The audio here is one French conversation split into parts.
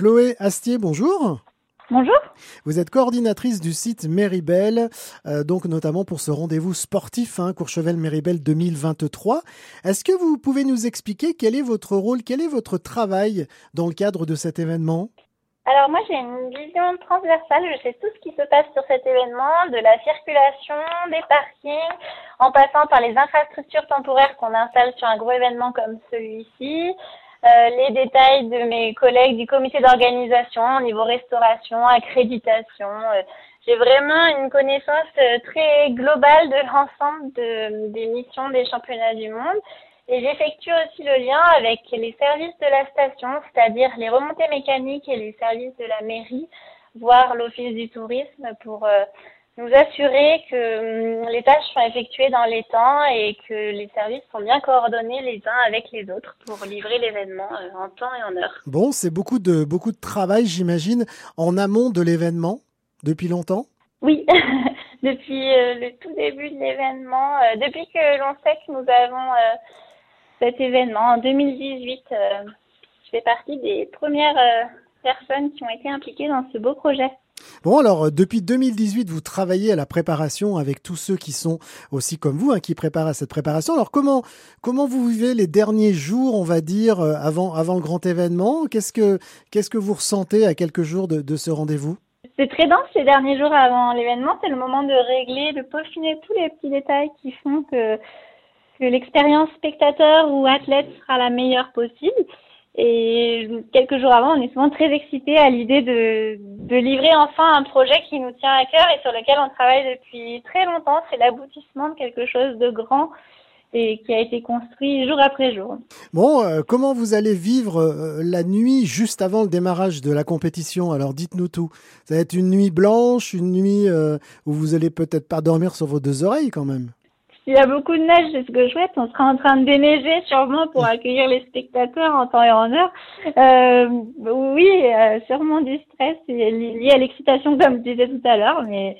Chloé Astier, bonjour. Bonjour. Vous êtes coordinatrice du site Méribel, euh, donc notamment pour ce rendez-vous sportif hein, Courchevel Méribel 2023. Est-ce que vous pouvez nous expliquer quel est votre rôle, quel est votre travail dans le cadre de cet événement? Alors moi j'ai une vision transversale, je sais tout ce qui se passe sur cet événement, de la circulation, des parkings, en passant par les infrastructures temporaires qu'on installe sur un gros événement comme celui-ci, les détails de mes collègues du comité d'organisation au niveau restauration, accréditation. Euh, j'ai vraiment une connaissance euh, très globale de l'ensemble de, des missions des championnats du monde. Et j'effectue aussi le lien avec les services de la station, c'est-à-dire les remontées mécaniques et les services de la mairie, voire l'office du tourisme pour nous assurer que hum, les tâches sont effectuées dans les temps et que les services sont bien coordonnés les uns avec les autres pour livrer l'événement euh, en temps et en heure. Bon, c'est beaucoup de, beaucoup de travail, j'imagine, en amont de l'événement, depuis longtemps? Oui, depuis euh, le tout début de l'événement, euh, depuis que l'on sait que nous avons cet événement en 2018. je fais partie des premières personnes qui ont été impliquées dans ce beau projet. Bon, alors euh, depuis 2018, vous travaillez à la préparation avec tous ceux qui sont aussi comme vous, hein, qui préparent à cette préparation. Alors comment comment vous vivez les derniers jours, on va dire, euh, avant avant le grand événement? Qu'est-ce que qu'est-ce que vous ressentez à quelques jours de, de ce rendez-vous? C'est très dense ces derniers jours avant l'événement. C'est le moment de régler, de peaufiner tous les petits détails qui font que, que l'expérience spectateur ou athlète sera la meilleure possible. Et quelques jours avant, on est souvent très excité à l'idée de, de livrer enfin un projet qui nous tient à cœur et sur lequel on travaille depuis très longtemps. C'est l'aboutissement de quelque chose de grand et qui a été construit jour après jour. Bon, euh, comment vous allez vivre euh, la nuit juste avant le démarrage de la compétition? Alors dites-nous tout. Ça va être une nuit blanche, une nuit euh, où vous allez peut-être pas dormir sur vos deux oreilles quand même. Il y a beaucoup de neige, c'est ce que je souhaite. On sera en train de déneiger sûrement pour accueillir les spectateurs en temps et en heure. Euh, oui, euh, sûrement du stress lié à l'excitation comme je disais tout à l'heure, mais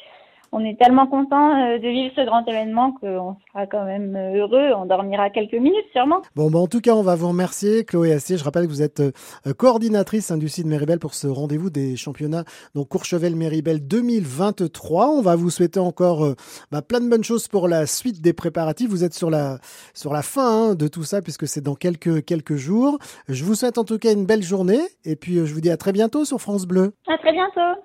on est tellement content euh, de vivre ce grand événement qu'on sera quand même euh, heureux. On dormira quelques minutes sûrement. Bon, bah, en tout cas, on va vous remercier, Chloé Assier. Je rappelle que vous êtes euh, coordinatrice hein, du site Méribel pour ce rendez-vous des championnats donc Courchevel-Méribel 2023. On va vous souhaiter encore bah, plein de bonnes choses pour la suite des préparatifs. Vous êtes sur la, sur la fin hein, de tout ça puisque c'est dans quelques, quelques jours. Je vous souhaite en tout cas une belle journée et puis je vous dis à très bientôt sur France Bleu. À très bientôt.